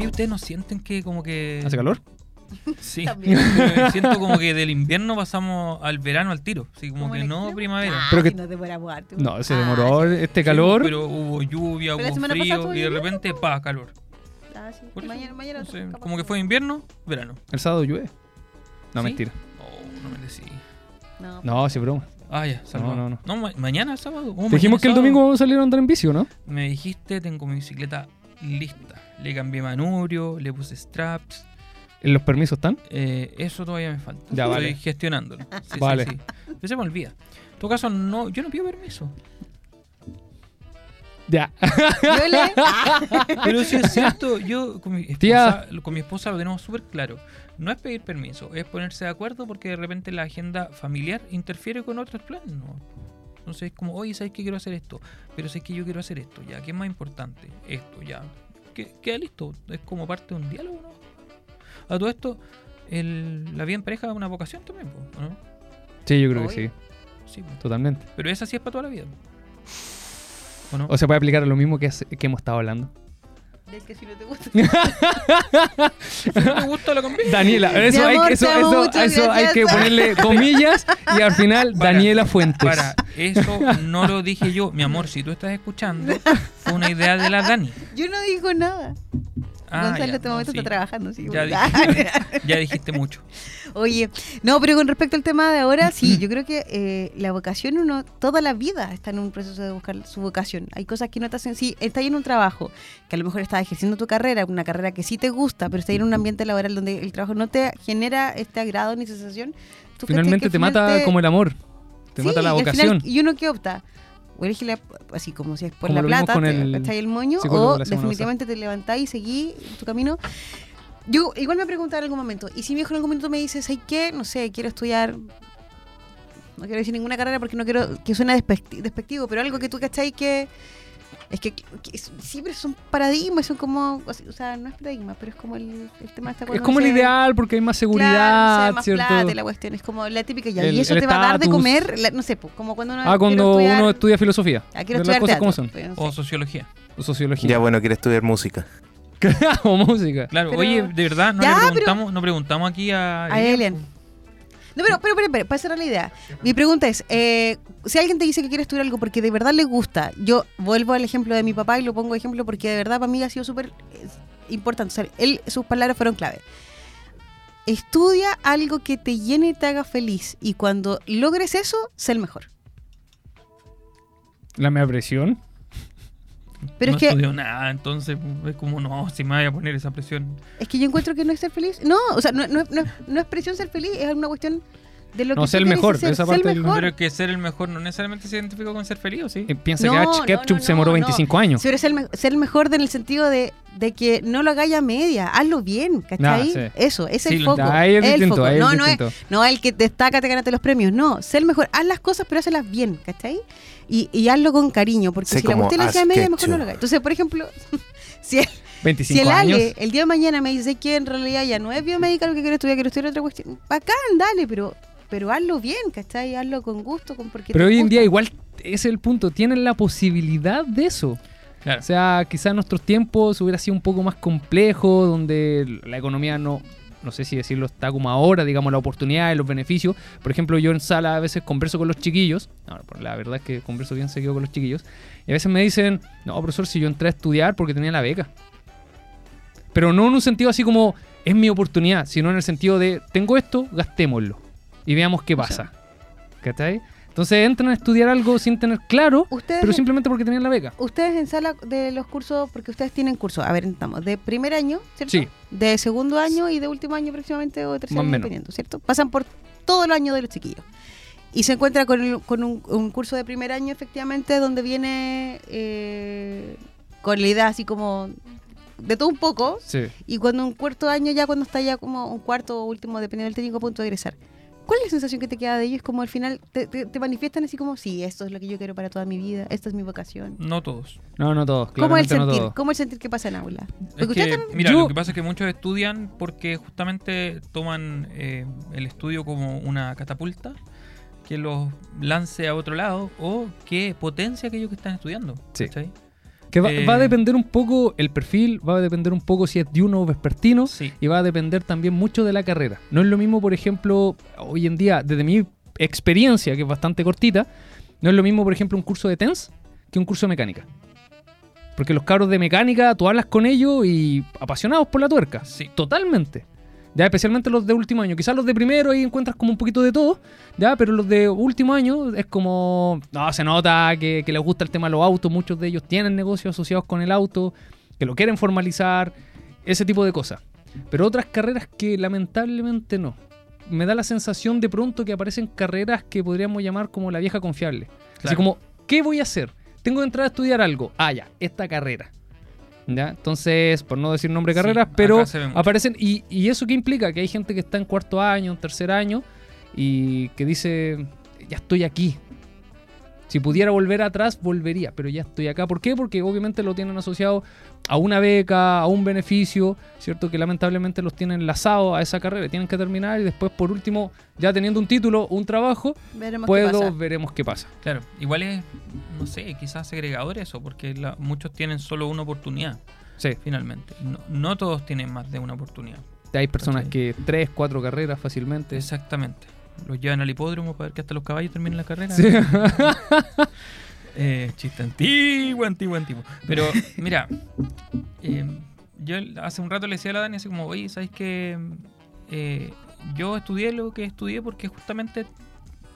Oye, ¿ustedes no sienten que como que... ¿Hace calor? Sí, siento como que del invierno pasamos al verano al tiro. Así como ¿Como que no extremo? primavera. Ah, Pero que- no harto. No, se Ah, demoró sí. este Sí, calor. Pero hubo lluvia, Pero hubo frío y de repente, pa, calor. Ah, sí. Mañana, mañana. no sé, como que fue invierno, verano. El sábado llueve. No, ¿Sí? mentira. Oh, no me decí. No, No, sí, broma. Ah, ya, salvado. no, no. ma- mañana es sábado. Oh, Te mañana dijimos que el sábado. domingo vamos a salir a andar en bici, ¿o ¿no? Me dijiste, tengo mi bicicleta lista. Le cambié manubrio, le puse straps. ¿En ¿Los permisos están? Eh, eso todavía me falta. Ya, Estoy vale. gestionándolo. Sí, Vale. sí. Pero se me olvida. En todo caso, no, yo no pido permiso. Ya. Pero si es cierto, yo con mi Tía. esposa, con mi esposa lo tenemos súper claro. No es pedir permiso, es ponerse de acuerdo porque de repente la agenda familiar interfiere con otros planes. ¿no? Entonces es como, oye, ¿sabes que quiero hacer esto? Pero sé que yo quiero hacer esto, ya. ¿Qué es más importante? Esto, ya. Que- Queda listo. Es como parte de un diálogo, ¿no? A todo esto, el- la vida en pareja es una vocación también, ¿no? Sí, yo creo que sí. Sí. Totalmente. pero esa sí es para toda la vida. ¿O no? O se puede aplicar a lo mismo que, que hemos estado hablando. Es que si no te gusta. Si no te gusta la convivencia. Daniela, eso, hay, amor, que- eso, eso- mucho, eso hay que ponerle comillas y al final Para, Daniela Fuentes. Para, eso no lo dije yo. Mi amor, si tú estás escuchando, fue una idea de la Dani. Yo no digo nada. Ah, Gonzalo en este no, momento sí. está trabajando. Sí, Ya dijiste, ya dijiste mucho. Oye, no, pero con respecto al tema de ahora, sí, yo creo que eh, la vocación uno toda la vida está en un proceso de buscar su vocación. Hay cosas que no te hacen, sí, estás en un trabajo, que a lo mejor estás ejerciendo tu carrera, una carrera que sí te gusta, pero estás en un ambiente laboral donde el trabajo no te genera este agrado ni sensación. Finalmente te mata como el amor. Te Sí, mata la y al final- vocación. y uno que opta, la- así como si es por Como la plata, te, el el moño, o definitivamente te levantás y seguís tu camino. Yo igual me preguntaba en algún momento, y si mi hijo en algún momento me dice, ¿sabes qué? No sé, quiero estudiar, no quiero decir ninguna carrera porque no quiero que suene despecti- despectivo, pero algo que tú cachai que... Es que, que es- siempre son paradigmas, son como, o sea, no es paradigma, pero es como el, el tema está Es como el ideal porque hay más Claro, seguridad, no sé, más ¿cierto? plata la cuestión es como la típica ya, El- y eso te va a dar de comer, la- no sé, pues, como cuando uno Ah, cuando estudiar- uno estudia filosofía. Ah, quiero las estudiar como son. pues, no O sociología. O sociología. Ya bueno, quiere estudiar música. o música. Claro, Pero- oye, de verdad, no Ya, le pero- preguntamos, no preguntamos aquí a, A Elian. No, pero, pero, pero, pero, para cerrar la idea. Mi pregunta es, eh, si alguien te dice que quiere estudiar algo porque de verdad le gusta, yo vuelvo al ejemplo de mi papá y lo pongo de ejemplo porque de verdad para mí ha sido súper eh, importante. Él, sus palabras fueron clave. Estudia algo que te llene y te haga feliz. Y cuando logres eso, sé el mejor. La mea presión. Pero no es que estudió nada, entonces es como, no, si me voy a poner esa presión. Es que yo encuentro que no es ser feliz. No, o sea, no, no, no, no es presión ser feliz, es una cuestión de lo No, que ser el mejor, ser, esa parte del- mejor. Pero es que ser el mejor no necesariamente se identifica con ser feliz, ¿o sí? Eh, Piensa No, que no, Ketchum no, se demoró no, 25 años. Pero ser, el me- ser el mejor en el sentido de, de que no lo hagáis a media, hazlo bien, ¿cachai? Ah, sí. Eso, ese es Sí, el foco. Ahí es el distinto, foco. ahí es no, no, es, no el que destaca, te ganaste los premios, no, ser el mejor, haz las cosas pero hazlas bien, ¿cachai? Y, y hazlo con cariño, porque Sé si la cuestión la a media, mejor no lo hagáis. Entonces, por ejemplo, si el, 25 si el años. Ale el día de mañana me dice que en realidad ya no es biomédica lo que quiero estudiar, quiero estudiar otra cuestión, bacán, dale, pero pero hazlo bien, ¿cachai? Hazlo con gusto, con porque Pero te hoy en día igual ese es el punto. Tienen la posibilidad de eso. Claro. O sea, quizás en nuestros tiempos hubiera sido un poco más complejo, donde la economía no, no sé si decirlo, está como ahora, digamos, la oportunidad y los beneficios. Por ejemplo, yo en sala a veces converso con los chiquillos, no, la verdad es que converso bien seguido con los chiquillos, y a veces me dicen, no, profesor, si yo entré a estudiar porque tenía la beca. Pero no en un sentido así como, es mi oportunidad, sino en el sentido de, tengo esto, gastémoslo y veamos qué pasa. ¿Cachai? Entonces entran a estudiar algo sin tener claro, Ustedes pero simplemente porque tenían la beca. Ustedes en sala de los cursos, porque ustedes tienen cursos, a ver, estamos, de primer año, ¿cierto? Sí. De segundo año y de último año próximamente o de tercer Más año, menos. dependiendo, ¿cierto? Pasan por todo el año de los chiquillos. Y se encuentra con, el- con un, un curso de primer año, efectivamente, donde viene eh, con la idea así como de todo un poco. Sí. Y cuando un cuarto año, ya cuando está ya como un cuarto o último, dependiendo del técnico, a punto de egresar. ¿Cuál es la sensación que te queda de ellos? Como al final te, te- te manifiestan así como, sí, esto es lo que yo quiero para toda mi vida, esta es mi vocación. No todos. No, no todos. ¿Cómo el claramente no sentir? todos. ¿Cómo el sentir que pasa en aula? Es Porque ustedes que, también- mira, Yo- lo que pasa es que muchos estudian porque justamente toman eh, el estudio como una catapulta que los lance a otro lado o que potencia aquello que están estudiando. Sí. ¿cachai? Que va, Eh, va a depender un poco el perfil, va a depender un poco si es diurno o vespertino Sí. y va a depender también mucho de la carrera. No es lo mismo, por ejemplo, hoy en día, desde mi experiencia, que es bastante cortita, no es lo mismo, por ejemplo, un curso de TENS que un curso de mecánica. Porque los cabros de mecánica, tú hablas con ellos y apasionados por la tuerca. Sí. Totalmente. Ya, especialmente los de último año. Quizás los de primero ahí encuentras como un poquito de todo, ya, pero los de último año es como. No, se nota que, que les gusta el tema de los autos. Muchos de ellos tienen negocios asociados con el auto, que lo quieren formalizar, ese tipo de cosas. Pero otras carreras que lamentablemente no. Me da la sensación de pronto que aparecen carreras que podríamos llamar como la vieja confiable. Así como, ¿qué voy a hacer? Tengo que entrar a estudiar algo. Ah, ya, esta carrera. ¿Ya? Entonces, por no decir nombre de carreras, pero aparecen. Y, y eso qué implica? Que hay gente que está en cuarto año, en tercer año, y que dice, ya estoy aquí. Si pudiera volver atrás, volvería, pero ya estoy acá. ¿Por qué? Porque obviamente lo tienen asociado a una beca, a un beneficio, ¿cierto? Que lamentablemente los tienen enlazados a esa carrera. Tienen que terminar y después, por último, ya teniendo un título, un trabajo, Veremos qué puedo, pasa. veremos qué pasa. Claro, igual es, no sé, quizás segregador eso, porque la- muchos tienen solo una oportunidad, Sí, finalmente. No, no todos tienen más de una oportunidad. hay personas ¿Cachai? que tres, cuatro carreras fácilmente. Exactamente. Los llevan al hipódromo para ver que hasta los caballos terminen la carrera. Sí. Eh, chiste antiguo, antiguo, antiguo. Pero mira, eh, yo hace un rato le decía a la Dani así como, oye, ¿sabes qué? Eh, yo estudié lo que estudié porque justamente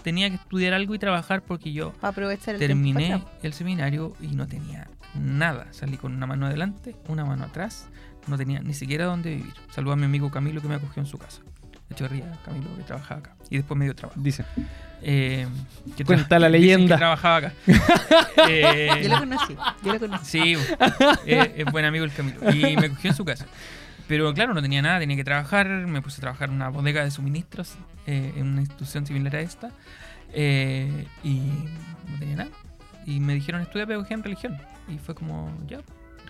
tenía que estudiar algo y trabajar porque yo Para aprovechar el terminé el seminario y no tenía nada. Salí con una mano adelante, una mano atrás. No tenía ni siquiera dónde vivir. Saludo a mi amigo Camilo que me acogió en su casa. De Chorría, Camilo que trabajaba acá. Y después me dio trabajo. Dice. Eh, que Cuenta la dicen que leyenda. trabajaba acá. Eh, Yo lo conocí, yo lo conocí. Sí, eh, es buen amigo el Camilo. Y me cogió en su casa. Pero claro, no tenía nada, tenía que trabajar. Me puse a trabajar en una bodega de suministros eh, en una institución similar a esta. eh, y no tenía nada. Y me dijeron, estudia pedagogía en religión. Y fue como, ya,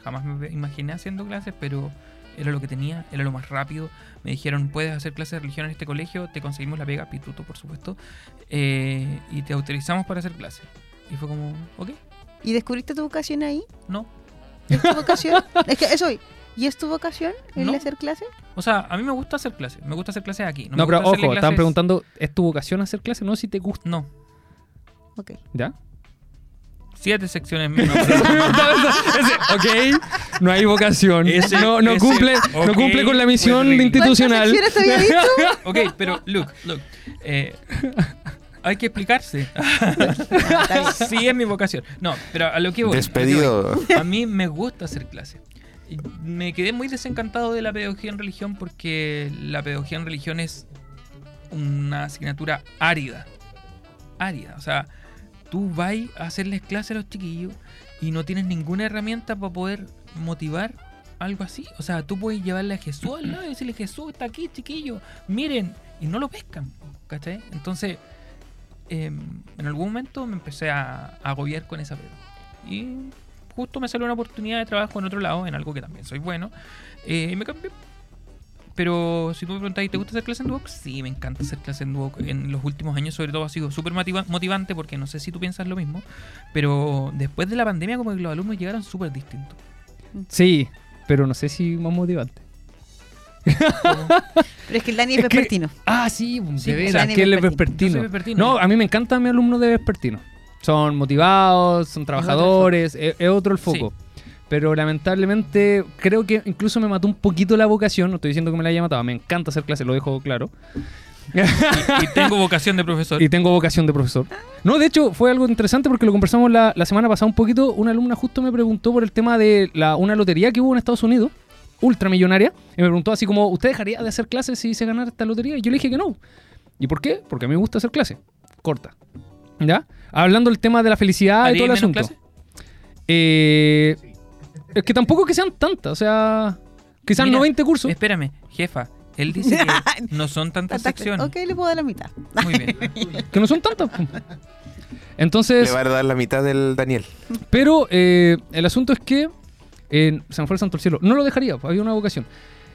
jamás me imaginé haciendo clases, pero era lo que tenía, era lo más rápido. Me dijeron, puedes hacer clases de religión en este colegio, te conseguimos la pega, pituto por supuesto, eh, y te autorizamos para hacer clases. Y fue como, ok, ¿Y descubriste tu vocación ahí? no, ¿Es tu vocación? es que eso, ¿y es tu vocación el No. hacer clases? O sea, a mí me gusta hacer clases. Me gusta hacer clases aquí. No, me pero gusta ojo, estaban clases- preguntando, ¿es tu vocación hacer clase? No, si te gusta. No, Ok. ¿Ya? siete secciones menos. ok, no hay vocación. Ese- no, no, ese- cumple, no cumple con la misión pues, institucional. ¿Cuántas había dicho? ok, pero look, look. eh, hay que explicarse. sí, es mi vocación. No, pero a lo que voy. a Despedido. voy. A mí me gusta hacer clases. Me quedé muy desencantado de la pedagogía en religión porque la pedagogía en religión es una asignatura árida. Árida. O sea, tú vas a hacerles clases a los chiquillos y no tienes ninguna herramienta para poder motivar algo así. O sea, tú puedes llevarle a Jesús al lado y decirle, Jesús está aquí, chiquillo, miren, y no lo pescan, ¿cachai? Entonces, em, en algún momento me empecé a, agobiar con esa pega. Y justo me salió una oportunidad de trabajo en otro lado, en algo que también soy bueno, eh, y me cambié. Pero si tú me preguntas, ¿te gusta hacer clase en Duoc? Sí, me encanta hacer clase en Duoc. En los últimos años, sobre todo, ha sido súper motiva- motivante porque no sé si tú piensas lo mismo, pero después de la pandemia, como que los alumnos llegaron súper distintos. Sí, pero no sé si más motivante. Pero es que el Dani es, Es que- vespertino. Ah, sí, Sí, de o veras, sea, que él es Vespertino. No, a mí me encanta mi alumno de vespertino. Son motivados, son trabajadores, es, es otro el foco. Pero lamentablemente creo que incluso me mató un poquito la vocación. No estoy diciendo que me la haya matado, me encanta hacer clases, lo dejo claro. Y, y tengo vocación de profesor. Y tengo vocación de profesor. No, de hecho, fue algo interesante porque lo conversamos la, la semana pasada un poquito. Una alumna justo me preguntó por el tema de la, una lotería que hubo en Estados Unidos, ultramillonaria, y me preguntó así como, ¿usted dejaría de hacer clases si se ganara esta lotería? Y yo le dije que no. ¿Y por qué? Porque a mí me gusta hacer clases. Corta. ¿Ya? Hablando del tema de la felicidad y ¿Haríais todo el asunto. Eh, es que tampoco que sean tantas, o sea, quizás Mira, no 20 cursos. Espérame, jefa. Él dice que no son tantas secciones. Ok, le puedo dar la mitad. Muy bien. Que no son tantas. po. Entonces, Le va a dar la mitad del Daniel. Pero eh, el asunto es que eh, se me fue el santo al cielo. No lo dejaría, pues, había una vocación.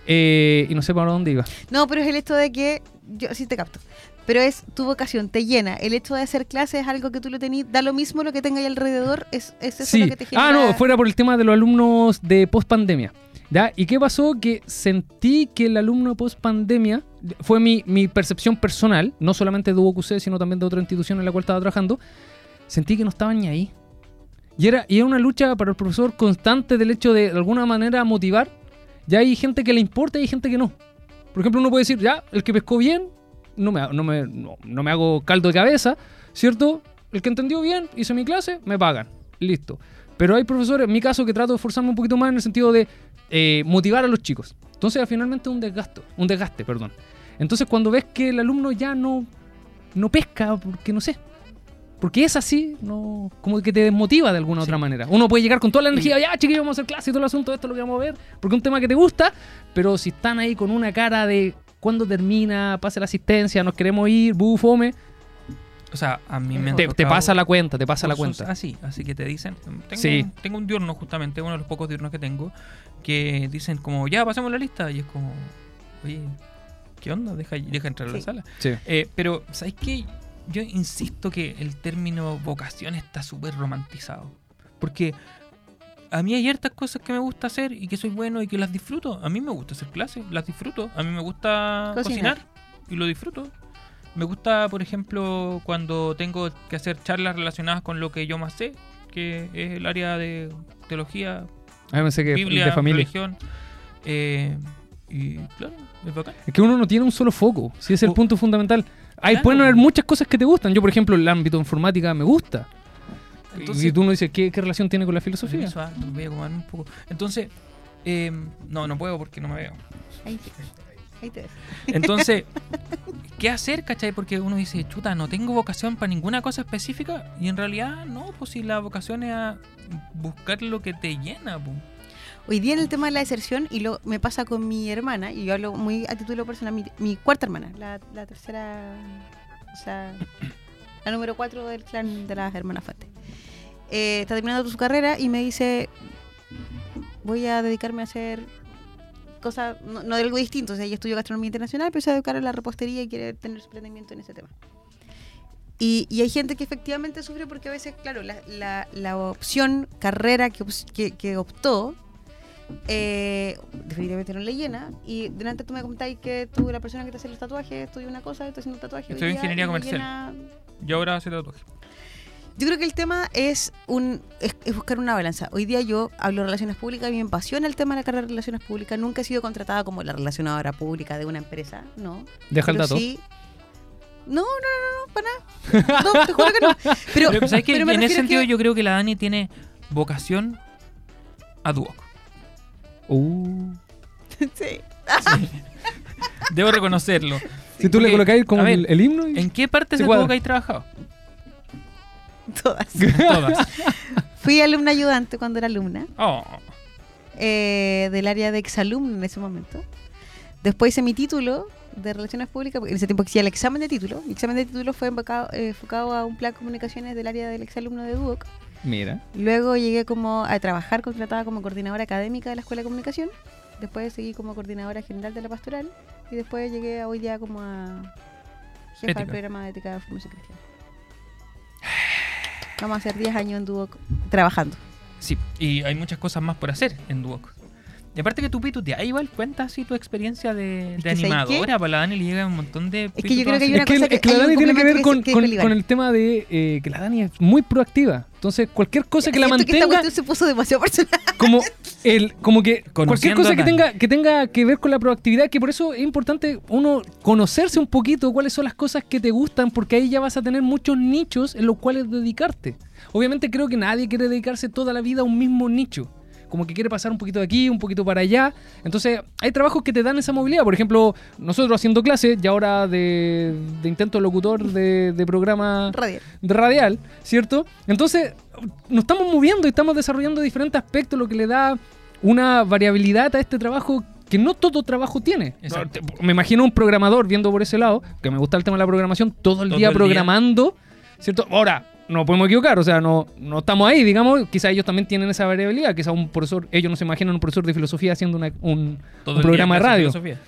Eh, y no sé para dónde iba. No, pero es el esto de que. Yo sí te capto. pero es tu vocación, te llena. El hecho de hacer clases es algo que tú lo tenés, da lo mismo lo que tenga ahí alrededor, es, es eso Sí. lo que te genera. Ah, no, fuera por el tema de los alumnos de post pandemia. ¿Ya? ¿Y qué pasó? Que sentí que el alumno post pandemia fue mi, mi percepción personal, no solamente de UOQC, sino también de otra institución en la cual estaba trabajando. Sentí que no estaban ni ahí. Y era, y era una lucha para el profesor constante del hecho de de alguna manera motivar. Ya hay gente que le importa y hay gente que no. Por ejemplo, uno puede decir, ya, el que pescó bien, no me, no me, no, no me hago caldo de cabeza, ¿cierto? El que entendió bien, hice mi clase, me pagan. Listo. Pero hay profesores, en mi caso, que trato de esforzarme un poquito más en el sentido de eh, motivar a los chicos. Entonces, finalmente un desgasto, un desgaste, perdón. Entonces, cuando ves que el alumno ya no, no pesca, porque no sé, porque es así, no, como que te desmotiva de alguna Sí. otra manera. Uno puede llegar con toda la energía, ya chiquillos, vamos a hacer clase y todo el asunto, esto es lo que vamos a ver, porque es un tema que te gusta, pero si están ahí con una cara de cuándo termina, pase la asistencia, nos queremos ir, bu, fome, O sea, a mí me te, te pasa la cuenta, te pasa la cuenta. Así, así que te dicen. Tengo, Sí. tengo un diurno, justamente, uno de los pocos diurnos que tengo, que dicen como, ya, pasemos la lista. Y es como, oye, ¿qué onda? Deja, deja entrar a la Sí. sala. Sí. Eh, pero, ¿sabes qué? Yo insisto que el término vocación está súper romantizado. Porque a mí hay hartas cosas que me gusta hacer y que soy bueno y que las disfruto. A mí me gusta hacer clases, las disfruto. A mí me gusta Cocinar. cocinar, y lo disfruto. Me gusta, por ejemplo, cuando tengo que hacer charlas relacionadas con lo que yo más sé, que es el área de teología, A mí pensé que Biblia, de familia. religión. Eh, y claro, es bacán. Es que uno no tiene un solo foco, si es el O- punto fundamental. Hay, Claro. pueden haber muchas cosas que te gustan. Yo, por ejemplo, el ámbito de informática me gusta. Entonces- y tú no dices, ¿qué, qué relación tiene con la filosofía? Permiso, ah, voy a un poco. Entonces, eh, no, no puedo porque no me veo. Ahí, ahí te ves. Entonces, ¿qué hacer, cachai? Porque uno dice, chuta, no tengo vocación para ninguna cosa específica. Y en realidad, no, pues si la vocación es a buscar lo que te llena, pues. Hoy día en el tema de la deserción, y lo me pasa con mi hermana, y yo hablo muy a título personal, mi, mi cuarta hermana, la, la tercera, o sea, la número cuatro del clan de las hermanas Fuentes. Eh, está terminando su carrera y me dice, voy a dedicarme a hacer cosas, no, no de algo distinto, o sea, ella estudió gastronomía internacional, pero se va a dedicar a la repostería y quiere tener su emprendimiento en ese tema. Y, y hay gente que efectivamente sufre porque a veces, claro, la, la- la opción, carrera que, que, que optó, eh, definitivamente no le llena. Y delante tú me comentáis que tú, la persona que te hace los tatuajes, estudia una cosa, estoy haciendo tatuajes. hoy Estudio día ingeniería comercial. llena- Yo ahora hacer tatuaje. Yo creo que el tema es un es, es buscar una balanza. Hoy día yo hablo de relaciones públicas, a mí me apasiona el tema de la carrera de relaciones públicas. Nunca he sido contratada como la relacionadora pública de una empresa, no. Deja el dato. sí- No, no, no, no, para nada. No, te juro que no. Pero, Pero, ¿sabes pero me En ese sentido, que- yo creo que la Dani tiene vocación a Duoc. Uh. Sí. Debo reconocerlo. Si tú le colocáis como ver, el, el himno. y- ¿En qué partes Se de. Duoc hay trabajado? Todas. Todas. Fui alumna ayudante cuando era alumna. Oh. eh, del área de exalumno en ese momento. Después hice mi título de Relaciones Públicas, porque en ese tiempo existía el examen de título. Mi examen de título fue enfocado, eh, enfocado a un plan de comunicaciones del área del exalumno de Duoc. Mira. Luego llegué como a trabajar contratada como coordinadora académica de la Escuela de Comunicación. Después seguí como coordinadora general de la pastoral. Y después llegué hoy día como a jefa del programa de ética de formación cristiana. Vamos a hacer 10 años en Duoc trabajando. Sí, y hay muchas cosas más por hacer en Duoc. Y aparte que tú pituteas, igual cuenta así tu experiencia de, que ¿sabes animadora. Para la Dani le llega un montón de. Es que yo creo que hay pitutos una Es que, es que la Dani tiene que ver con, que que el tema de eh, que la Dani es muy proactiva. Entonces, cualquier cosa que la mantenga cuestión se puso demasiado personal. como el como que cualquier cosa que tenga que tenga que ver con la proactividad, que por eso es importante uno conocerse un poquito cuáles son las cosas que te gustan, porque ahí ya vas a tener muchos nichos en los cuales dedicarte. Obviamente creo que nadie quiere dedicarse toda la vida a un mismo nicho. Como que quiere pasar un poquito de aquí, un poquito para allá. Entonces, hay trabajos que te dan esa movilidad. Por ejemplo, nosotros haciendo clases, y ahora de, de intento locutor de, de programa Radial. de radial, ¿cierto? Entonces, nos estamos moviendo y estamos desarrollando diferentes aspectos, lo que le da una variabilidad a este trabajo que no todo trabajo tiene. Exacto. Me imagino un programador viendo por ese lado, que me gusta el tema de la programación, todo el Todo día el día. programando, ¿cierto? Ahora, no podemos equivocar, o sea, no, no estamos ahí, digamos, quizá ellos también tienen esa variabilidad, quizá un profesor, ellos no se imaginan un profesor de filosofía haciendo una- un, un programa de radio. filosofía.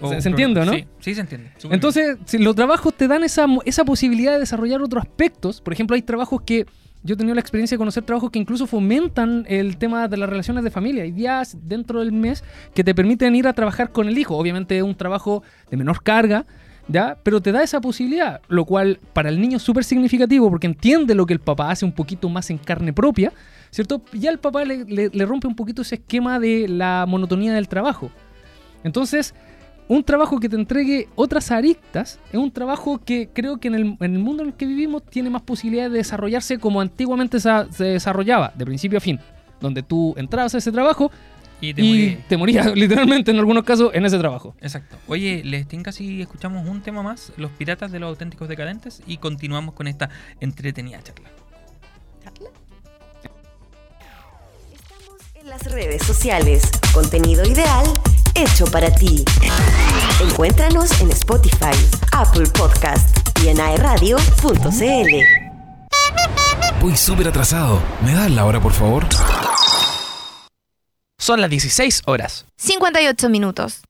O ¿Se- se entiende, no? Sí, sí se entiende. Entonces, si los trabajos te dan esa, esa posibilidad de desarrollar otros aspectos. Por ejemplo, hay trabajos que. Yo he tenido la experiencia de conocer trabajos que incluso fomentan el tema de las relaciones de familia. Hay días dentro del mes que te permiten ir a trabajar con el hijo. Obviamente es un trabajo de menor carga, ¿ya? Pero te da esa posibilidad, lo cual para el niño es súper significativo porque entiende lo que el papá hace un poquito más en carne propia, ¿cierto? Ya el papá le, rompe un poquito ese esquema de la monotonía del trabajo. Entonces, un trabajo que te entregue otras aristas es un trabajo que creo que en el, en el mundo en el que vivimos tiene más posibilidades de desarrollarse como antiguamente se, se desarrollaba, de principio a fin, donde tú entrabas a ese trabajo Y te y te morías literalmente en algunos casos en ese trabajo. Exacto. Oye, les tinca si escuchamos un tema más, Los Piratas de los Auténticos Decadentes, y continuamos con esta entretenida charla. Estamos en las redes sociales. Contenido ideal hecho para ti. Encuéntranos en Spotify, Apple Podcast y en aeradio.cl. Voy súper atrasado. ¿Me das la hora, por favor? Son las 16 horas. 58 minutos.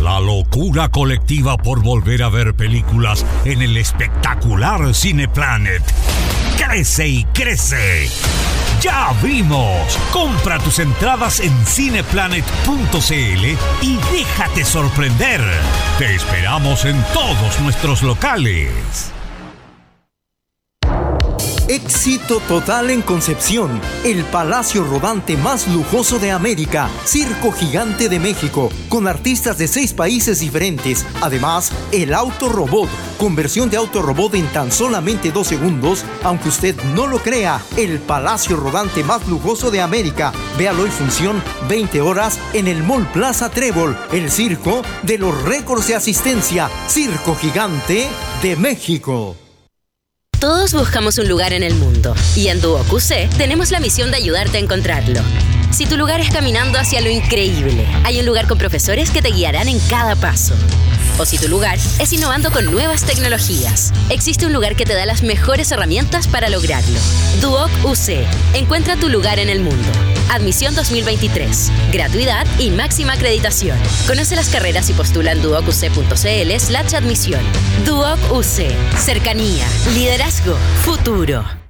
La locura colectiva por volver a ver películas en el espectacular Cineplanet. Crece y crece. ¡Ya vimos! Compra tus entradas en cineplanet.cl y déjate sorprender. Te esperamos en todos nuestros locales. Éxito total en Concepción, el palacio rodante más lujoso de América, Circo Gigante de México, con artistas de seis países diferentes. Además, el auto robot, conversión de auto robot en tan solamente dos segundos, aunque usted no lo crea, el palacio rodante más lujoso de América. Véalo en función 20 horas en el Mall Plaza Trébol, el circo de los récords de asistencia, Circo Gigante de México. Todos buscamos un lugar en el mundo y en Duo QC tenemos la misión de ayudarte a encontrarlo. Si tu lugar es caminando hacia lo increíble, hay un lugar con profesores que te guiarán en cada paso. O si tu lugar es innovando con nuevas tecnologías, existe un lugar que te da las mejores herramientas para lograrlo. Duoc UC. Encuentra tu lugar en el mundo. Admisión 2023. Gratuidad y máxima acreditación. Conoce las carreras y postula en duocuc.cl slash admisión. Duoc UC. Cercanía. Liderazgo. Futuro.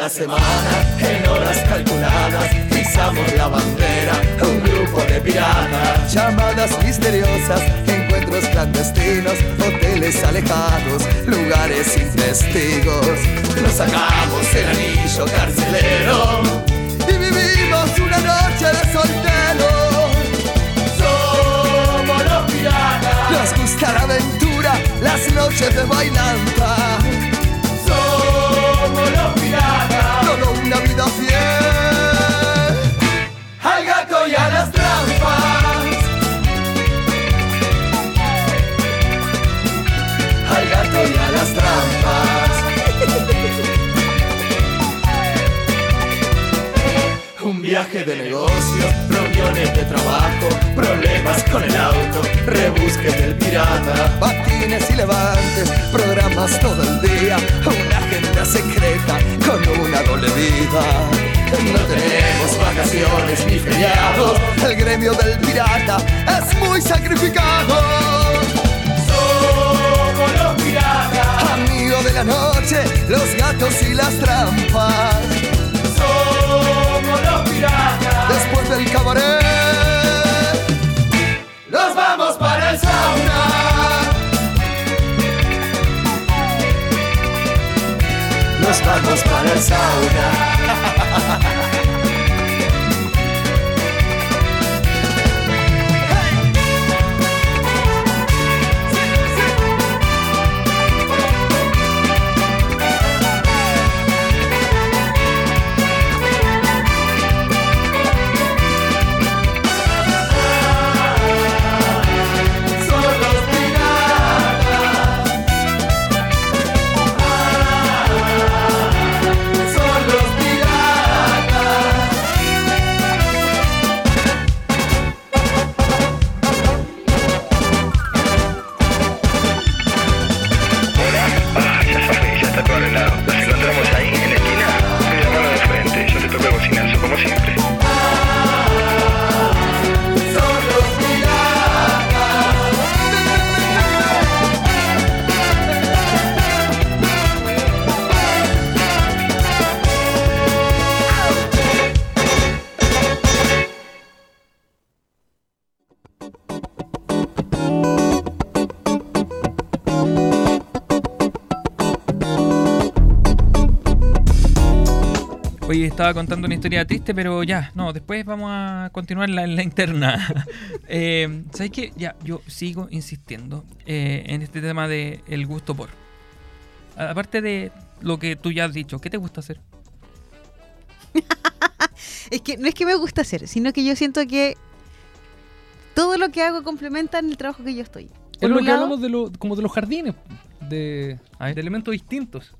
La semana, en horas calculadas, pisamos la bandera, un grupo de piratas. Llamadas misteriosas, encuentros clandestinos, hoteles alejados, lugares sin testigos. Nos sacamos el anillo carcelero y vivimos una noche de solteros. Somos los piratas. Nos gusta la aventura, las noches de bailanta. Piratas. Todo una vida fiel. Al gato y a las trampas. Al gato y a las trampas. Viaje de negocio, reuniones de trabajo, problemas con el auto, rebusques del pirata. Patines y levantes, programas todo el día, una agenda secreta con una doble vida. No tenemos vacaciones ni feriados, el gremio del pirata es muy sacrificado. Somos los piratas, amigo de la noche, los gatos y las trampas. Después del cabaret, nos vamos para el sauna. Nos vamos para el sauna. Estaba contando una historia triste, pero ya, no, después vamos a continuar la, la interna. eh, ¿Sabes qué? Ya, yo sigo insistiendo eh, en este tema de el gusto por. A- Aparte de lo que tú ya has dicho, ¿qué te gusta hacer? Es que no es que me gusta hacer, sino que yo siento que todo lo que hago complementa en el trabajo que yo estoy. Es lo que lado- hablamos de, lo- como de los jardines, de, de elementos distintos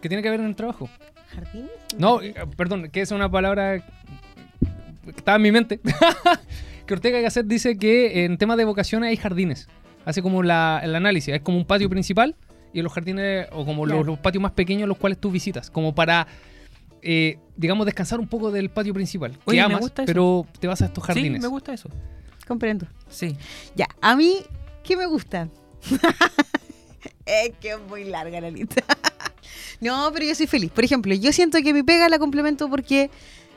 que tiene que ver en el trabajo. ¿Jardines? No, eh, perdón, que es una palabra que estaba en mi mente. que Ortega Gasset dice que en tema de vocaciones hay jardines. Hace como la, el análisis. Es como un patio principal y los jardines, o como los, Claro. los patios más pequeños, los cuales tú visitas. Como para, eh, digamos, descansar un poco del patio principal. Que Oye, me amas, gusta eso. pero te vas a estos jardines. Sí, me gusta eso. Comprendo. Sí. Ya, a mí, ¿qué me gusta? es que es muy larga la lista. no, pero yo soy feliz. Por ejemplo, yo siento que mi pega la complemento porque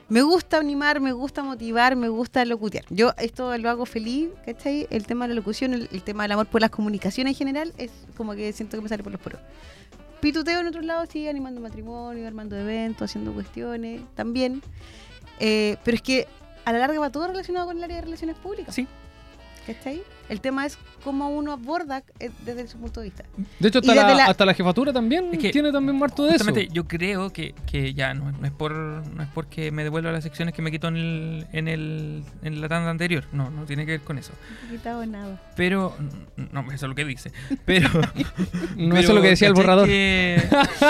me gusta animar, me gusta motivar, me gusta locutear. Yo esto lo hago feliz, ¿cachai? El tema de la locución, el, el tema del amor por las comunicaciones en general, es como que siento que me sale por los poros. Pituteo en otros lados, sí, animando matrimonio, armando eventos, haciendo cuestiones, también. Eh, pero es que a la larga va todo relacionado con el área de relaciones públicas. Sí. ¿Cachai? El tema es cómo uno aborda eh, desde su punto de vista. De hecho, hasta la, la- hasta la jefatura también Es que tiene también harto de eso. Yo creo que, que ya no, no es por no es porque me devuelva las secciones que me quitó en, el, en, el, en la tanda anterior. No, no tiene que ver con eso. No he quitado nada. Pero, no, eso es lo que dice. Pero. No, eso es lo que decía el ¿cachai borrador. Que,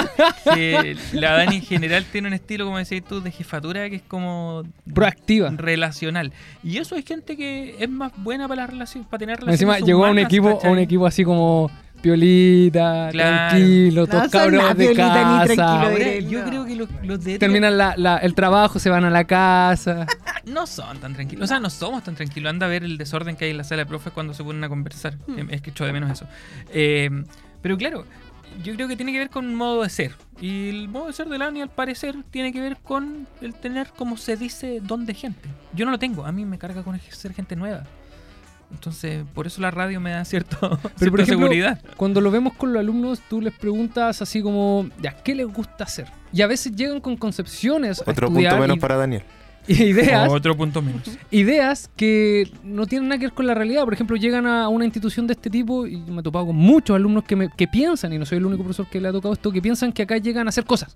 que la Dani en general tiene un estilo, como decías tú, de jefatura que es como Proactiva. relacional. Y eso es gente que es más buena para las relaciones, para tener relaciones. Encima llegó a un equipo, a un equipo así como piolita, Claro. tranquilo, No todos son cabros nada de piolita ni casa. tranquilo, Ahora, diré, yo no. creo que los, los de Terminan la- la- el trabajo, se van a la casa. No son tan tranquilos. O sea, no somos tan tranquilos. Anda a ver el desorden que hay en la sala de profes cuando se ponen a conversar. Hmm. Eh, Es que echo de menos eso. Eh, pero claro, yo creo que tiene que ver con un modo de ser. Y el modo de ser de Lani, al parecer, tiene que ver con el tener, como se dice, don de gente. Yo no lo tengo. A mí me carga con ser gente nueva. Entonces, por eso la radio me da cierto, Pero cierta por ejemplo, seguridad. cuando lo vemos con los alumnos, tú les preguntas así como, ya, ¿qué les gusta hacer? Y a veces llegan con concepciones Otro punto menos y- para Daniel. y ideas, Otro punto menos. ideas que no tienen nada que ver con la realidad. Por ejemplo, llegan a una institución de este tipo y me he topado con muchos alumnos que, me- que piensan, y no soy el único profesor que le ha tocado esto, que piensan que acá llegan a hacer cosas.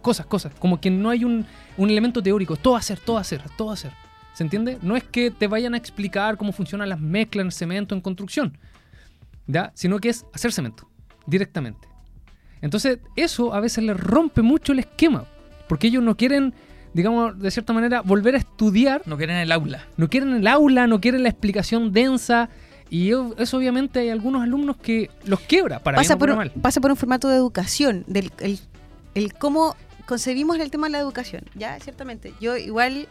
Cosas, cosas. Como que no hay un, un elemento teórico. Todo hacer, todo hacer, todo hacer. ¿Se entiende? No es que te vayan a explicar cómo funcionan las mezclas en cemento, en construcción. ¿Ya? Sino que es hacer cemento. Directamente. Entonces, eso a veces les rompe mucho el esquema. Porque ellos no quieren, digamos, de cierta manera, volver a estudiar No quieren el aula. no quieren el aula, no quieren la explicación densa. Y eso obviamente hay algunos alumnos que los quiebra para Pasa bien o por, para un, mal. pasa por un formato de educación, del el, el cómo concebimos el tema de la educación. Ya, ciertamente. Yo igual,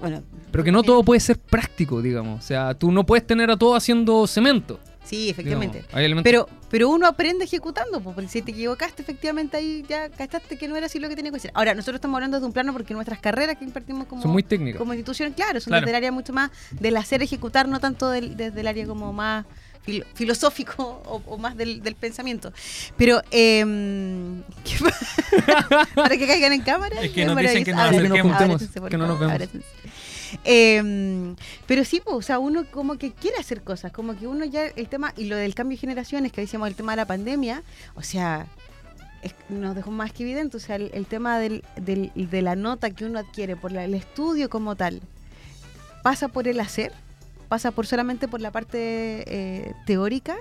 bueno. Pero que no todo puede ser práctico, digamos. O sea, tú no puedes tener a todo haciendo cemento. Sí, efectivamente. digamos. Pero, pero uno aprende ejecutando, po, porque si te equivocaste, efectivamente ahí ya cachaste que no era así lo que tenía que hacer. Ahora, nosotros estamos hablando de un plano porque nuestras carreras que impartimos como, son muy técnicas. como institución, claro, son Claro. desde el área mucho más del hacer ejecutar, no tanto del- desde el área como más fil- filosófico o, o más del, del pensamiento. Pero, em, ¿qué pa- para que caigan en cámara. Es que nos dicen que nos acerquemos, que no nos vemos. Em, pero sí, pues, o sea, uno como que quiere hacer cosas, como que uno ya el tema, y lo del cambio de generaciones, que decíamos el tema de la pandemia, o sea, es- nos dejó más que evidente, o sea, el, el tema del, del- de la nota que uno adquiere por la- el estudio como tal, pasa por el hacer, pasa por solamente por la parte eh, teórica,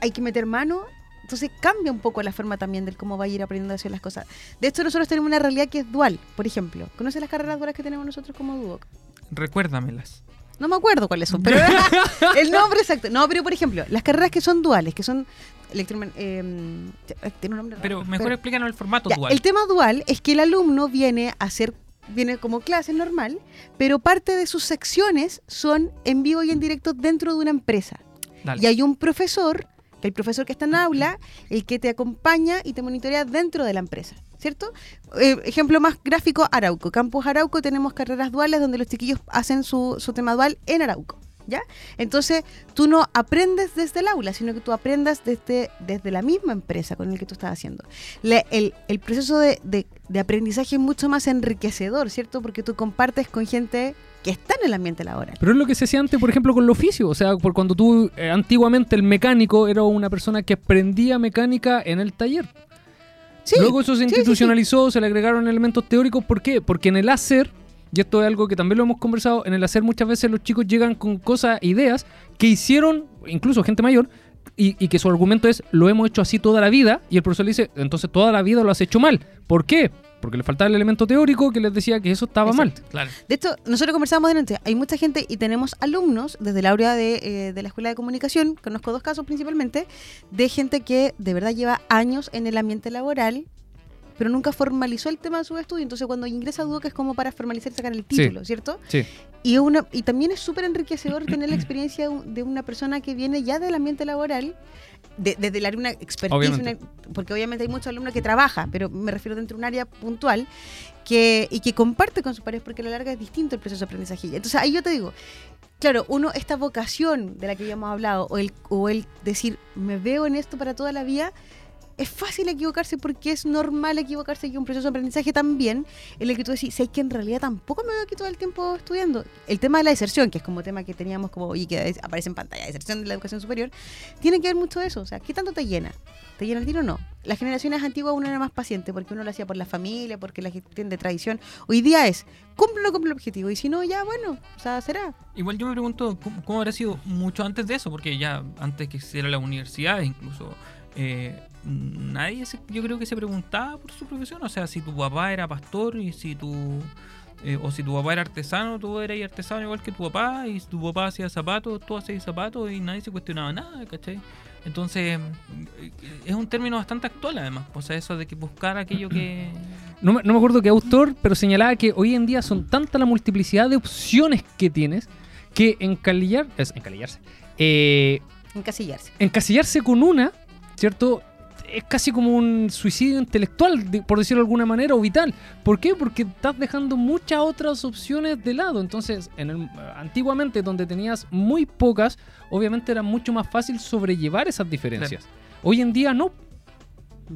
hay que meter mano. Entonces cambia un poco la forma también del cómo va a ir aprendiendo a hacer las cosas. De hecho, nosotros tenemos una realidad que es dual, por ejemplo. ¿Conoces las carreras duales que tenemos nosotros como Duoc? Recuérdamelas. No me acuerdo cuáles son, pero el nombre exacto. No, pero por ejemplo, las carreras que son duales, que son eh, tiene un nombre Pero mejor explícanos el formato ya, dual. El tema dual es que el alumno viene a hacer, viene como clase normal, pero parte de sus secciones son en vivo y en directo dentro de una empresa. Dale. Y hay un profesor, que el profesor que está en aula, el que te acompaña y te monitorea dentro de la empresa. ¿Cierto? Eh, ejemplo más gráfico, Arauco. Campus Arauco tenemos carreras duales donde los chiquillos hacen su, su tema dual en Arauco. ¿Ya? Entonces, tú no aprendes desde el aula, sino que tú aprendas desde, desde la misma empresa con el que tú estás haciendo. Le- el, el proceso de, de- de aprendizaje es mucho más enriquecedor, ¿cierto? Porque tú compartes con gente que está en el ambiente laboral. Pero es lo que se hacía antes, por ejemplo, con el oficio. O sea, por cuando tú, eh, antiguamente el mecánico era una persona que aprendía mecánica en el taller. Sí, Luego eso se sí, sí, sí. institucionalizó, se le agregaron elementos teóricos. ¿Por qué? Porque en el hacer, y esto es algo que también lo hemos conversado, en el hacer muchas veces los chicos llegan con cosas, ideas que hicieron, incluso gente mayor, y, y que su argumento es, lo hemos hecho así toda la vida, y el profesor le dice, entonces toda la vida lo has hecho mal. ¿Por qué? Porque le faltaba el elemento teórico que les decía que eso estaba mal. Claro. De hecho, nosotros conversábamos delante, hay mucha gente y tenemos alumnos desde el área de, eh, de la Escuela de Comunicación, conozco dos casos principalmente, de gente que de verdad lleva años en el ambiente laboral, pero nunca formalizó el tema de su estudio, entonces cuando ingresa a Duoc es como para formalizar y sacar el Sí. título, ¿cierto? Sí. Y, una, y también es súper enriquecedor tener la experiencia de un- de una persona que viene ya del ambiente laboral, de- desde el área una expertise, Obviamente. una- porque obviamente hay muchos alumnos que trabajan, pero me refiero dentro de un área puntual, que, y que comparte con sus pares, porque a la larga es distinto el proceso de aprendizaje. Entonces ahí yo te digo, claro, uno, esta vocación de la que ya hemos hablado, o el, o el decir, me veo en esto para toda la vida, es fácil equivocarse porque es normal equivocarse y un proceso de aprendizaje también en el que tú decís, sé que en realidad tampoco me veo aquí todo el tiempo estudiando. El tema de la deserción, que es como tema que teníamos como, y que es- aparece en pantalla, deserción de la educación superior, tiene que ver mucho eso. O sea, ¿qué tanto te llena? ¿Te llena el tiro o no? Las generaciones antiguas uno era más paciente porque uno lo hacía por la familia, porque la gestión de tradición. Hoy día es, cumple o cumple el objetivo. Y si no, ya bueno, o sea, será. Igual yo me pregunto cómo, cómo habrá sido mucho antes de eso, porque ya antes que existiera la universidad, incluso eh, nadie se- yo creo que se preguntaba por su profesión. O sea, si tu papá era pastor y si tu. eh, o si tu papá era artesano, tú eras artesano igual que tu papá, y si tu papá hacía zapatos, tú hacías zapatos y nadie se cuestionaba nada, ¿cachai? Entonces, eh, es un término bastante actual además, o sea, eso de que buscar aquello que... No me, no me acuerdo qué autor, pero señalaba que hoy en día son tanta la multiplicidad de opciones que tienes que encalillar, es encalillarse, eh, Encasillarse. encasillarse con una, ¿cierto? Es casi como un suicidio intelectual, por decirlo de alguna manera, o vital. ¿Por qué? Porque estás dejando muchas otras opciones de lado. Entonces, en el- antiguamente, donde tenías muy pocas, obviamente era mucho más fácil sobrellevar esas diferencias. Hoy en día no.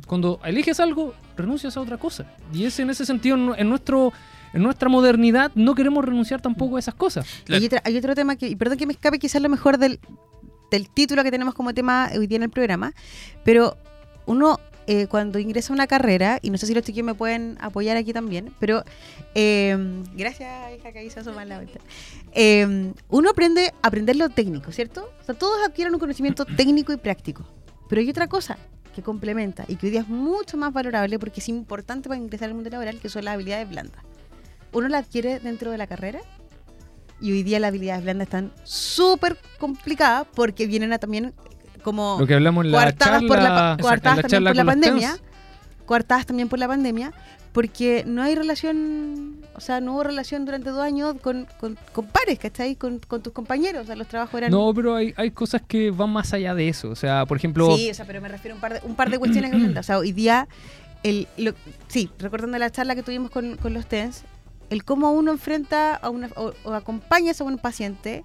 Cuando eliges algo, renuncias a otra cosa. Y es en ese sentido, en, nuestro, en nuestra modernidad, no queremos renunciar tampoco a esas cosas. Y Hay, otra- hay otro tema que, y perdón que me escape, quizás lo mejor del, del título que tenemos como tema hoy día en el programa, pero uno eh, cuando ingresa a una carrera, y no sé si los chiquillos me pueden apoyar aquí también, pero eh, gracias, hija, que ahí se asoma en la ventana. Eh, uno aprende a aprender lo técnico, ¿cierto? O sea, todos adquieren un conocimiento técnico y práctico, pero hay otra cosa que complementa y que hoy día es mucho más valorable porque es importante para ingresar al mundo laboral, que son las habilidades blandas. Uno la adquiere dentro de la carrera y hoy día las habilidades blandas están súper complicadas porque vienen a también como Lo que hablamos en la coartadas por la, charla- coartadas en la también charla por la pandemia, TENS. coartadas también por la pandemia, porque no hay relación, o sea, no hubo relación durante dos años con, con, con pares, ¿cachai? Con, con tus compañeros, o sea, los trabajos eran... No, pero hay, hay cosas que van más allá de eso. O sea, por ejemplo, Sí, o sea, pero me refiero a un par de, un par de cuestiones. O sea, hoy día, el, lo- sí, recordando la charla que tuvimos con, con los TENS, el cómo uno enfrenta a una, o, o acompañas a un paciente,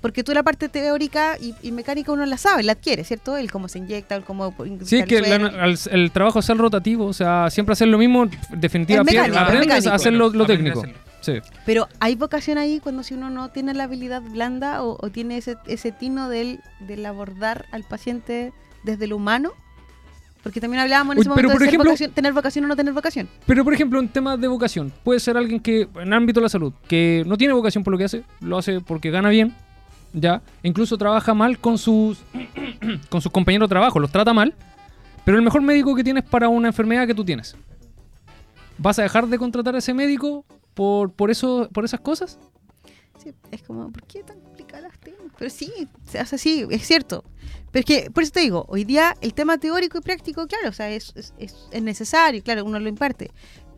porque tú la parte teórica y, y mecánica uno la sabe, la adquiere, ¿cierto? El cómo se inyecta, el cómo... Sí, es que la- el, trabajo es el rotativo, o sea, siempre hacer lo mismo, definitivamente mecánico, aprendes a hacer lo, técnico. Sí. Pero hay vocación ahí cuando si uno no tiene la habilidad blanda o, o tiene ese, ese tino del, del abordar al paciente desde lo humano. Porque también hablábamos en Uy, ese pero momento por de ser ejemplo- vocación- tener vocación o no tener vocación. Pero por ejemplo, en temas de vocación, puede ser alguien que, en el ámbito de la salud, que no tiene vocación por lo que hace, lo hace porque gana bien, ya, e incluso trabaja mal con sus, con sus compañeros de trabajo, los trata mal, pero el mejor médico que tienes para una enfermedad que tú tienes. ¿Vas a dejar de contratar a ese médico por, por, eso, por esas cosas? Sí, es como, ¿por qué tan Pero sí, se hace así, es cierto. Pero es que, por eso te digo, hoy día el tema teórico y práctico, claro, o sea, es- es necesario, claro, uno lo imparte.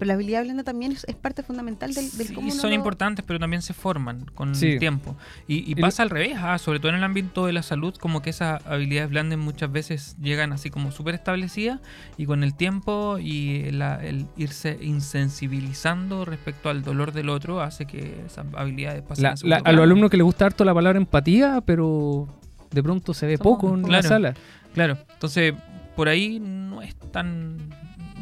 Pero la habilidad blanda también es, es parte fundamental del, del Sí, cómo uno son lo- importantes, pero también se forman con Sí. el tiempo. Y, y El- pasa al revés, ah, sobre todo en el ámbito de la salud, como que esas habilidades blandas muchas veces llegan así como súper establecidas y con el tiempo y la- el irse insensibilizando respecto al dolor del otro hace que esas habilidades pasen La- a segundo la- a los alumnos que les gusta harto la palabra empatía, pero de pronto se ve Somos- poco en la Claro. sala. Claro, entonces por ahí no es tan...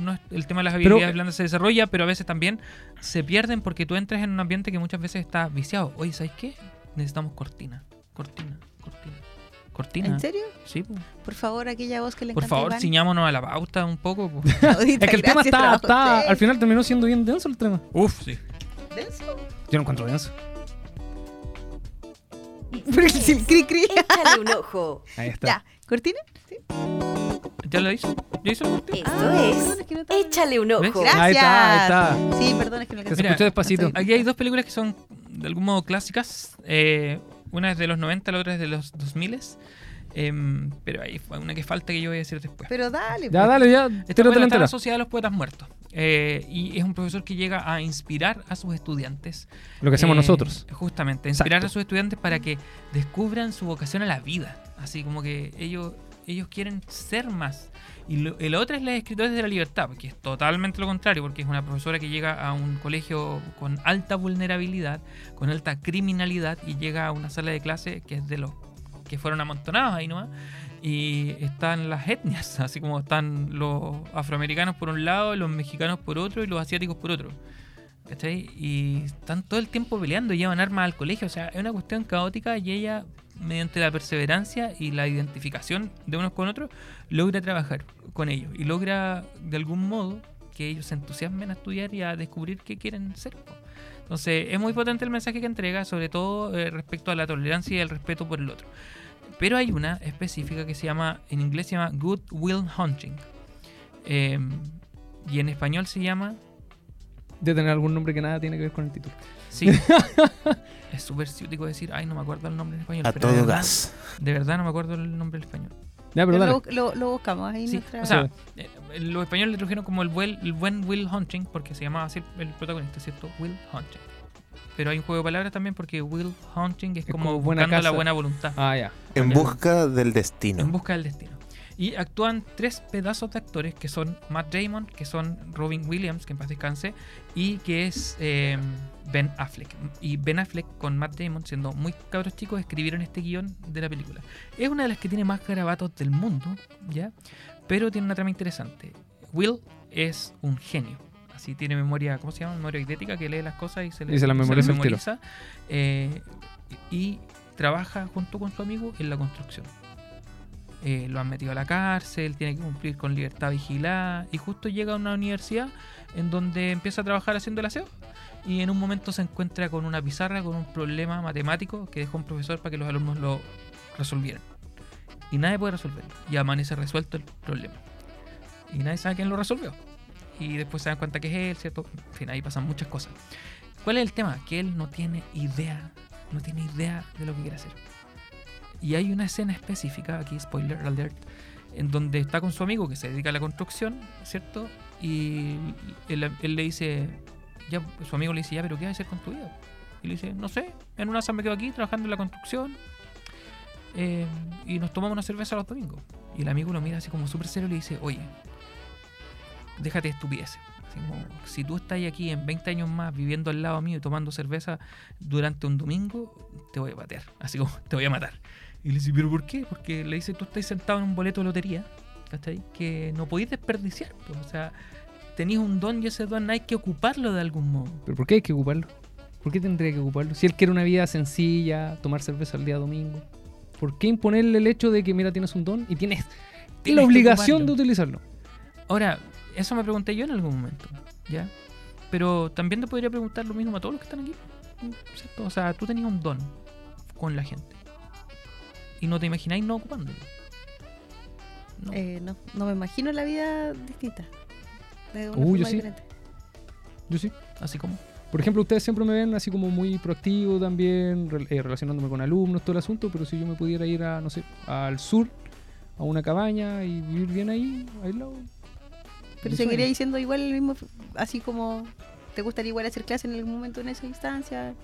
No es, el tema de las Pero- habilidades blandas se desarrolla, pero a veces también se pierden porque tú entras en un ambiente que muchas veces está viciado. Oye, ¿sabes qué? Necesitamos cortina, cortina, cortina, cortina. ¿En serio? Sí, po. Por favor, aquella voz que le por favor, Iván. ciñámonos a la pauta un poco. po. Claudita, Es que el tema está, está- al final terminó siendo bien denso el tema. Uf, sí. ¿Denso? Yo no encuentro denso. Cri cri. Échale un ojo. Ahí está. Ya, ¿cortina? Sí. ¿Ya lo hizo? ¿Ya hizo? Esto Ah, es perdón, es que no estaba- Échale un ¿Ves? ojo. Gracias. Ahí está, ahí está. Sí, perdón, es que no Que se alcancé. Mira, escuchó despacito. estoy- Aquí hay dos películas que son de algún modo clásicas. Eh, una es de los 90, la otra es de los 2000. Em, pero hay una que falta que yo voy a decir después. Pero dale. Ya, pues. dale, ya. Esta Tírate bueno, la está entera. la Sociedad de los Poetas Muertos. Eh, y es un profesor que llega a inspirar a sus estudiantes. Lo que hacemos Eh, nosotros. Justamente, inspirar Exacto. a sus estudiantes para que descubran su vocación a la vida. Así como que ellos, ellos quieren ser más. Y lo, el otro es la escritores de la libertad, que es totalmente lo contrario, porque es una profesora que llega a un colegio con alta vulnerabilidad, con alta criminalidad, y llega a una sala de clase que es de los que fueron amontonados ahí nomás. Y están las etnias, así como están los afroamericanos por un lado, los mexicanos por otro y los asiáticos por otro. ¿Cachai? Y están todo el tiempo peleando, llevan armas al colegio. O sea, es una cuestión caótica y ella, mediante la perseverancia y la identificación de unos con otros, logra trabajar con ellos y logra de algún modo que ellos se entusiasmen a estudiar y a descubrir qué quieren ser. Entonces, es muy potente el mensaje que entrega, sobre todo eh, respecto a la tolerancia y el respeto por el otro. Pero hay una específica que se llama, en inglés se llama Good Will Hunting. Eh, y en español se llama De tener algún nombre que nada tiene que ver con el título. Sí. es súper ciútico decir, ay, no me acuerdo el nombre en español. A pero de todo verdad- gas. De verdad no me acuerdo el nombre en español. Ya, pero lo, lo- lo buscamos ahí Sí, nuestra. o sea, eh, los españoles le trajeron como el, buen- el buen Will Hunting, porque se llamaba así el protagonista, ¿cierto? Will Hunting. Pero hay un juego de palabras también porque Will Hunting es, Es como, como buena buscando la casa. buena voluntad. Ah, ya. En busca del destino. En busca del destino. Y actúan tres pedazos de actores que son Matt Damon, que son Robin Williams, que en paz descanse, y que es eh, Ben Affleck. Y Ben Affleck con Matt Damon, siendo muy cabros chicos, escribieron este guion de la película. Es una de las que tiene más garabatos del mundo, ¿ya? Pero tiene una trama interesante. Will es un genio. Así tiene memoria, ¿cómo se llama? Memoria idética, que lee las cosas y se, le- Y se las memoriza. Eh, y trabaja junto con su amigo en la construcción. Eh, lo han metido a la cárcel, tiene que cumplir con libertad vigilada y justo llega a una universidad en donde empieza a trabajar haciendo el aseo y en un momento se encuentra con una pizarra con un problema matemático que dejó un profesor para que los alumnos lo resolvieran. Y nadie puede resolverlo. Y amanece resuelto el problema. Y nadie sabe quién lo resolvió. Y después se dan cuenta que es él, ¿cierto? En fin, ahí pasan muchas cosas. ¿Cuál es el tema? Que él no tiene idea, no tiene idea de lo que quiere hacer. Y hay una escena específica, aquí spoiler alert, en donde está con su amigo que se dedica a la construcción, ¿cierto? Y él, le dice, ya, su amigo le dice, ya, pero ¿qué vas a hacer con tu vida? Y le dice, no sé, en una asa me quedo aquí trabajando en la construcción eh, y nos tomamos una cerveza los domingos. Y el amigo lo mira así como súper serio y le dice, oye, déjate de estupideces. Si tú estás aquí en 20 años más viviendo al lado mío y tomando cerveza durante un domingo, te voy a patear. Así como, te voy a matar. Y le dice, ¿pero por qué? Porque le dice, tú estás sentado en un boleto de lotería, ¿cachai? Que no podéis desperdiciar. pues, O sea, tenéis un don y ese don hay que ocuparlo de algún modo. ¿Pero por qué hay que ocuparlo? ¿Por qué tendría que ocuparlo? Si él quiere una vida sencilla, tomar cerveza el día domingo. ¿Por qué imponerle el hecho de que, mira, tienes un don y tienes, Tienes la obligación de utilizarlo? Ahora, eso me pregunté yo en algún momento, ¿ya? Pero también te podría preguntar lo mismo a todos los que están aquí, ¿cierto? O sea, tú tenías un don con la gente y no te imagináis no ocupándolo. No. Eh, no, no me imagino la vida distinta. De una Uh, yo sí. diferente. Yo sí. Así como. Por ejemplo, ustedes siempre me ven así como muy proactivo también, eh, relacionándome con alumnos, todo el asunto, pero si yo me pudiera ir a, no sé, al sur, a una cabaña y vivir bien ahí, aislado, Pero seguiría siendo igual el mismo, así como te gustaría igual hacer clase en algún momento en esa instancia.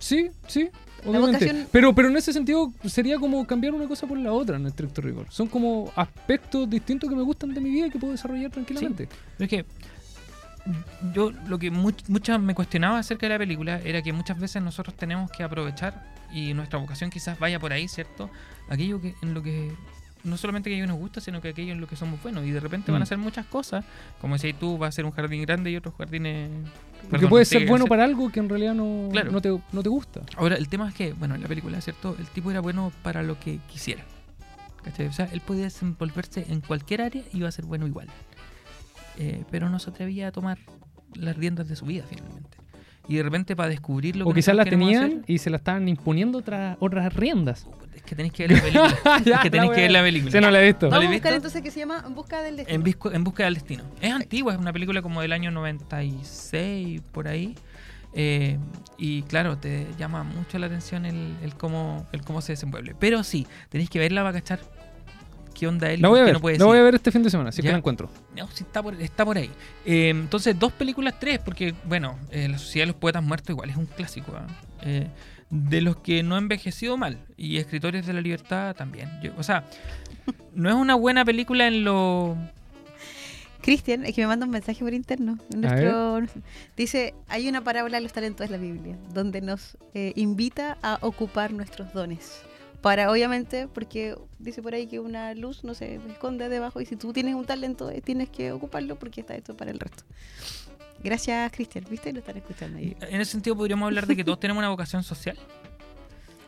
Sí, sí. Obviamente. vocación- Pero, pero en ese sentido sería como cambiar una cosa por la otra en estricto rigor. Son como aspectos distintos que me gustan de mi vida y que puedo desarrollar tranquilamente. Pero es que yo lo que much- muchas me cuestionaba acerca de la película era que muchas veces nosotros tenemos que aprovechar y nuestra vocación quizás vaya por ahí, ¿cierto? Aquello que en lo que no solamente que nos gusta, sino que aquello en lo que somos buenos y de repente van Mm. a ser muchas cosas, como decías tú, va a ser un jardín grande y otros jardines Porque puede ser bueno hacer- para algo que en realidad no, Claro. no, te, no te gusta. Ahora, el tema es que, bueno, en la película, ¿cierto? El tipo era bueno para lo que quisiera. ¿Cachai? O sea, él podía desenvolverse en cualquier área y iba a ser bueno igual. Eh, pero no se atrevía a tomar las riendas de su vida finalmente. Y de repente para descubrir lo que O quizás queremos tenían hacer, y se las estaban imponiendo otras otras riendas. es que tenéis que ver la película. es que tenéis que ver la película. Se no la he visto. ¿No Vamos la a buscar entonces que se llama En busca del destino. En, visco- en busca del destino. Es antigua, es una película como del año 96, por ahí. Eh, y claro, te llama mucho la atención el, el cómo, el cómo se desenvuelve. Pero sí, tenéis que verla para cachar qué onda él. La voy a ver, no puede la voy a ver este fin de semana, si es que la encuentro. No, sí, está, por, está por ahí. Eh, entonces, dos películas, tres, porque, bueno, eh, La Sociedad de los Poetas Muertos igual es un clásico. ¿ah? Eh, de los que no ha envejecido mal. Y Escritores de la Libertad también. Yo- o sea, no es una buena película en lo... Cristian, es que me manda un mensaje por interno. nuestro- dice, hay una parábola de los talentos de la Biblia, donde nos eh, invita a ocupar nuestros dones. Para, obviamente, porque dice por ahí que una luz no se esconde debajo y si tú tienes un talento, eh, tienes que ocuparlo porque está esto para el resto. Gracias, Cristian. ¿Viste? Lo están escuchando ahí. En ese sentido podríamos hablar de que todos tenemos una vocación social.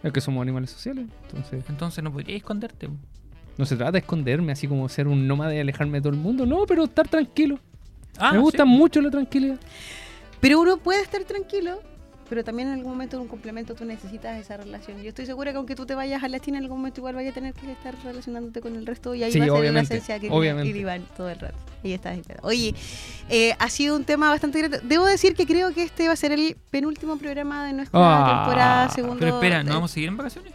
Es que somos animales sociales. Entonces, Entonces no podrías esconderte. no se trata de esconderme así como ser un nómada y alejarme de todo el mundo. No, pero estar tranquilo. Ah, me gusta sí. mucho la tranquilidad. Pero uno puede estar tranquilo, pero también en algún momento en un complemento tú necesitas esa relación. Yo estoy segura que aunque tú te vayas a la China, en algún momento igual vaya a tener que estar relacionándote con el resto y ahí Sí, va a ser la esencia que Iván todo el rato. Ahí está. ahí está. Oye, eh, ha sido un tema bastante grato. Debo decir que creo que este va a ser el penúltimo programa de nuestra Ah, temporada segunda. Pero espera, ¿no vamos a seguir en vacaciones?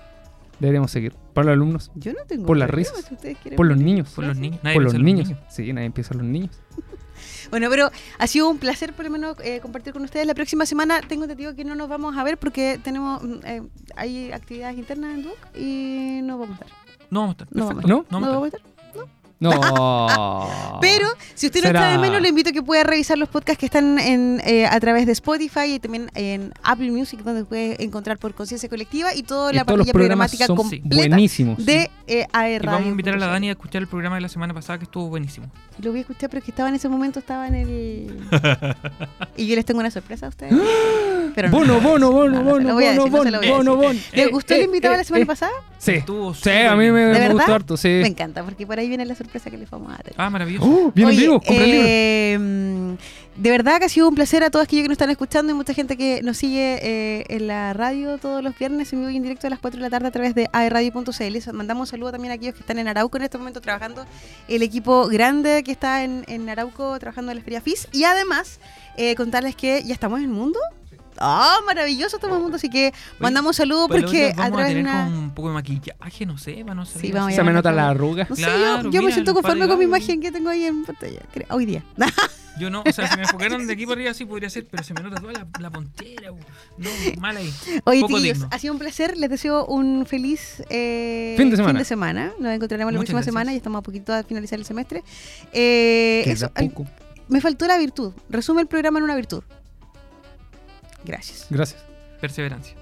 Deberíamos seguir. Para los alumnos. Yo no tengo Por las risas. si Por los niños. Por los niños. Nadie Por los en niños. Sí, nadie empieza los niños. Bueno, pero ha sido un placer por lo menos eh, compartir con ustedes. La próxima semana tengo entendido que no nos vamos a ver porque tenemos mm, eh, hay actividades internas en Duoc y no vamos a estar. No vamos a estar. No vamos, ¿No? no vamos a estar. No. Pero si usted no está de menos, le invito a que pueda revisar los podcasts que están en, eh, a través de Spotify y también en Apple Music, donde puede encontrar por Conciencia Colectiva y toda Y la los parrilla programática son completa buenísimos. de eh, Y Radio. vamos a invitar a la Dani a escuchar el programa de la semana pasada que estuvo buenísimo. Lo voy a escuchar, pero es que estaba en ese momento, estaba en el... y yo les tengo una sorpresa a ustedes. Pero no. Bono, bono, bono, No, bono, bono, bono, bono. ¿Les Eh, gustó el invitado eh, la semana eh. pasada? Sí. Estuvo Sí, a mí me, ¿De me gustó harto, sí. Me encanta, porque por ahí viene la sorpresa que les vamos a dar. Ah, maravilloso. Vienen Oye, vivos, compra el libro. eh, mm, De verdad que ha sido un placer a todos aquellos que nos están escuchando y mucha gente que nos sigue eh, en la radio todos los viernes en vivo y en directo a las 4 de la tarde a través de aerradio.cl. Les Mandamos un saludo también a aquellos que están en Arauco en este momento trabajando, el equipo grande que está en, en Arauco trabajando en la Feria FIS. Y además, eh, contarles que ya estamos en el mundo. ¡Ah, maravilloso estamos mundo! Así que mandamos saludos porque a vamos a través de una... con un poco de maquillaje, no sé, no Sí, vamos a Se me llamar nota a la todos. arruga. No sé, Claro, yo, me siento conforme con mi imagen que tengo ahí en pantalla, creo, hoy día. Yo no, o sea, si me enfocaran de aquí para arriba sí podría ser, pero se me nota toda la, la ponchera. bu. No, mal ahí. Oye, digno. ha sido un placer. Les deseo un feliz eh, Fin de semana. Nos encontraremos la Muchas próxima gracias. semana. Ya estamos a poquito a finalizar el semestre. Eh, eso, me faltó la virtud. Resume el programa en una virtud. Gracias. Gracias. Perseverancia.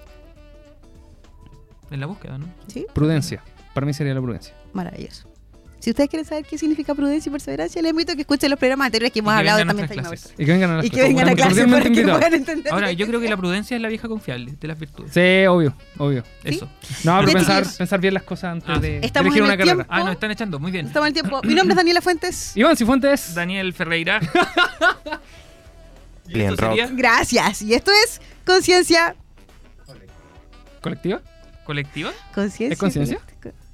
En la búsqueda, ¿no? ¿Sí? Prudencia. Para mí sería la prudencia. Maravilloso. Si ustedes quieren saber qué significa prudencia y perseverancia, les invito a que escuchen los programas anteriores que hemos Y que hablado vengan a también. clases. Y que vengan a las Y que vengan a clases. clase para Cordialmente que invitados. puedan entender. Ahora, yo creo que la prudencia es la vieja confiable de las virtudes. Sí, obvio, obvio. Eso. No, pero pensar, pensar bien las cosas antes Ah, de, de Estamos elegir en una el carrera. tiempo. Ah, nos están echando. Muy bien. Estamos al tiempo. Mi nombre es Daniela Fuentes. Iván Cifuentes. Daniel Ferreira. Rock. sería Gracias. Y esto es Conciencia. ¿Colectiva? colectiva. Conciencia. ¿Es conciencia?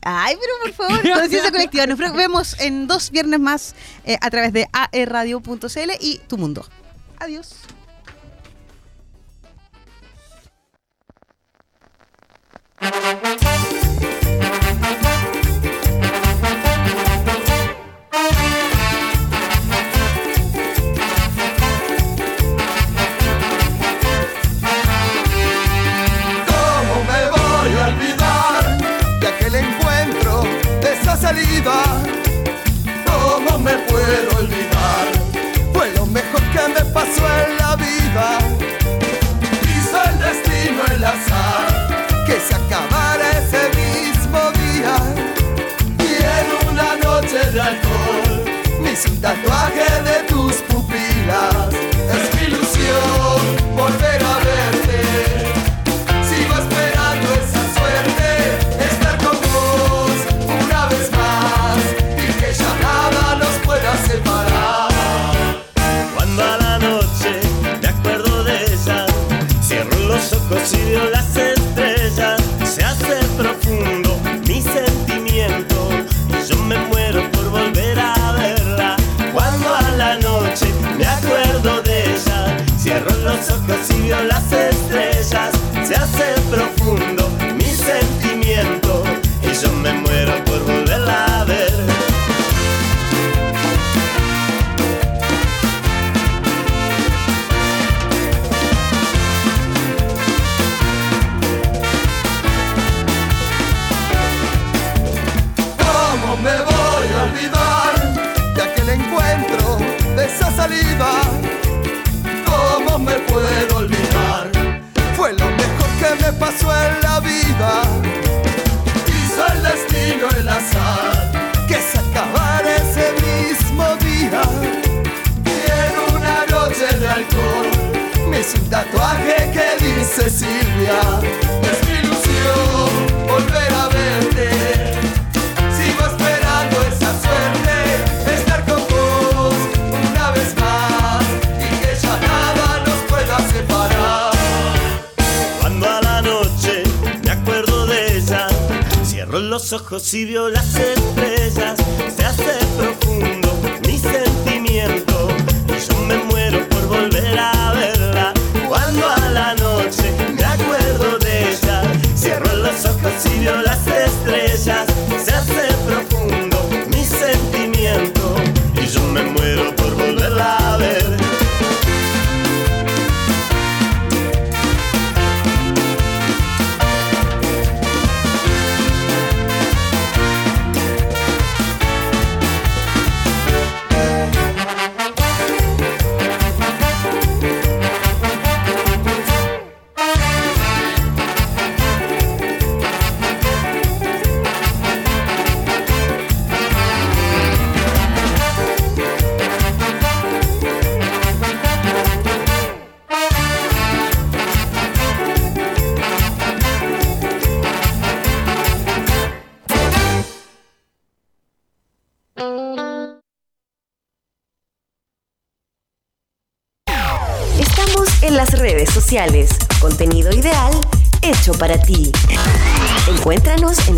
Ay, pero por favor, conciencia colectiva. Nos vemos en dos viernes más eh, a través de aerradio.cl y tu mundo. Adiós. ¿Cómo me puedo olvidar? Fue lo mejor que me pasó en la vida. Hizo el destino el azar que se acabara ese mismo día. Y en una noche de alcohol me hice un tatuaje de tus pupilas. la sed. Cerró los ojos y vio las estrellas. Se hace profundo mi sentimiento. Y yo me muero por volver a verla. Cuando a la noche me acuerdo de ella. Cierro los ojos y vio las estrellas. Contenido ideal hecho para ti. Encuéntranos en